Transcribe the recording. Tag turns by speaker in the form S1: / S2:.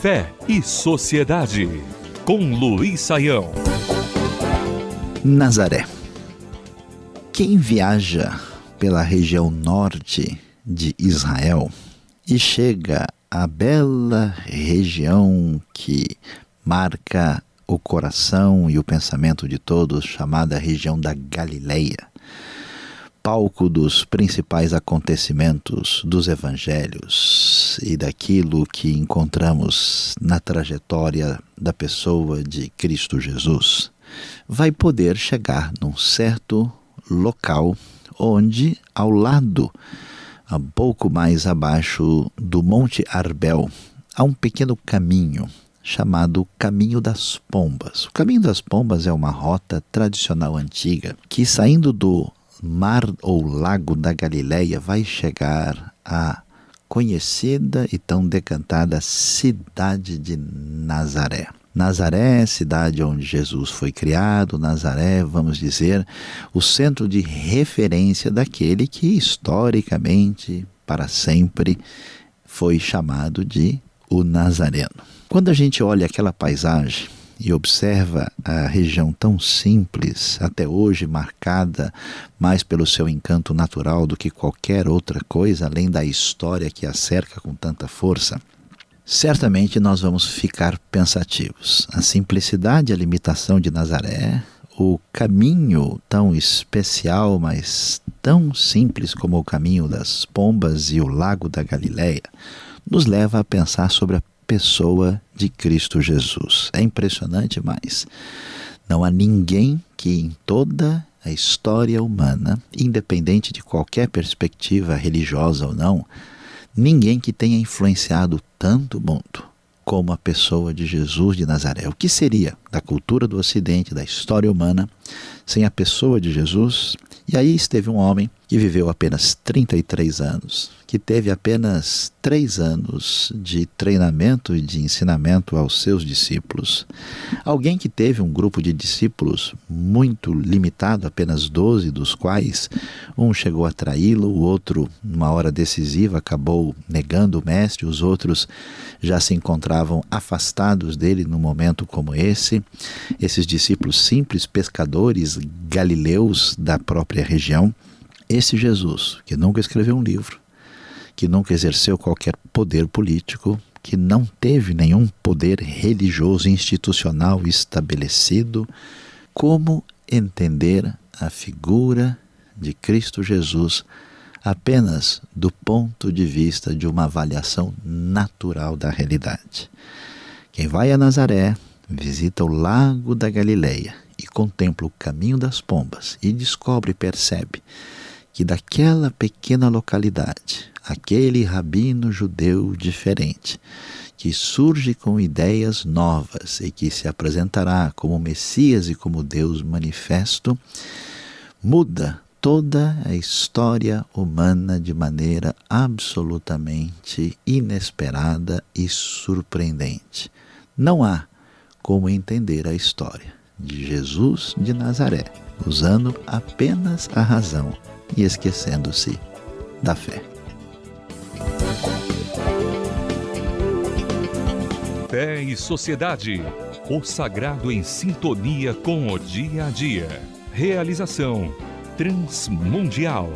S1: Fé e Sociedade, com Luiz Saião.
S2: Nazaré. Quem viaja pela região norte de Israel e chega à bela região que marca o coração e o pensamento de todos, chamada região da Galileia, palco dos principais acontecimentos dos evangelhos e daquilo que encontramos na trajetória da pessoa de Cristo Jesus, vai poder chegar num certo local onde, ao lado, um pouco mais abaixo do Monte Arbel, há um pequeno caminho chamado Caminho das Pombas. O Caminho das Pombas é uma rota tradicional antiga que, saindo do mar ou lago da Galileia, vai chegar à conhecida e tão decantada cidade de Nazaré. Nazaré, cidade onde Jesus foi criado, Nazaré, vamos dizer, o centro de referência daquele que historicamente, para sempre, foi chamado de o Nazareno. Quando a gente olha aquela paisagem e observa a região tão simples, até hoje marcada mais pelo seu encanto natural do que qualquer outra coisa, além da história que a cerca com tanta força, certamente nós vamos ficar pensativos. A simplicidade e a limitação de Nazaré, o caminho tão especial, mas tão simples como o caminho das pombas e o lago da Galileia, nos leva a pensar sobre a pessoa de Cristo Jesus. É impressionante, mas não há ninguém que em toda a história humana, independente de qualquer perspectiva religiosa ou não, ninguém que tenha influenciado tanto mundo como a pessoa de Jesus de Nazaré. O que seria da cultura do Ocidente, da história humana, sem a pessoa de Jesus? E aí esteve um homem que viveu apenas 33 anos, que teve apenas três anos de treinamento e de ensinamento aos seus discípulos. Alguém que teve um grupo de discípulos muito limitado, apenas 12, dos quais um chegou a traí-lo, o outro, numa hora decisiva, acabou negando o mestre, os outros já se encontravam afastados dele num momento como esse. Esses discípulos simples, pescadores galileus da própria região esse Jesus, que nunca escreveu um livro, que nunca exerceu qualquer poder político, que não teve nenhum poder religioso institucional estabelecido, como entender a figura de Cristo Jesus apenas do ponto de vista de uma avaliação natural da realidade. Quem vai a Nazaré, visita o lago da Galileia contempla o caminho das pombas e descobre e percebe que daquela pequena localidade, aquele rabino judeu diferente, que surge com ideias novas e que se apresentará como Messias e como Deus manifesto, muda toda a história humana de maneira absolutamente inesperada e surpreendente. Não há como entender a história de Jesus de Nazaré usando apenas a razão e esquecendo-se da fé.
S1: Fé e Sociedade. O sagrado em sintonia com o dia a dia. Realização Transmundial.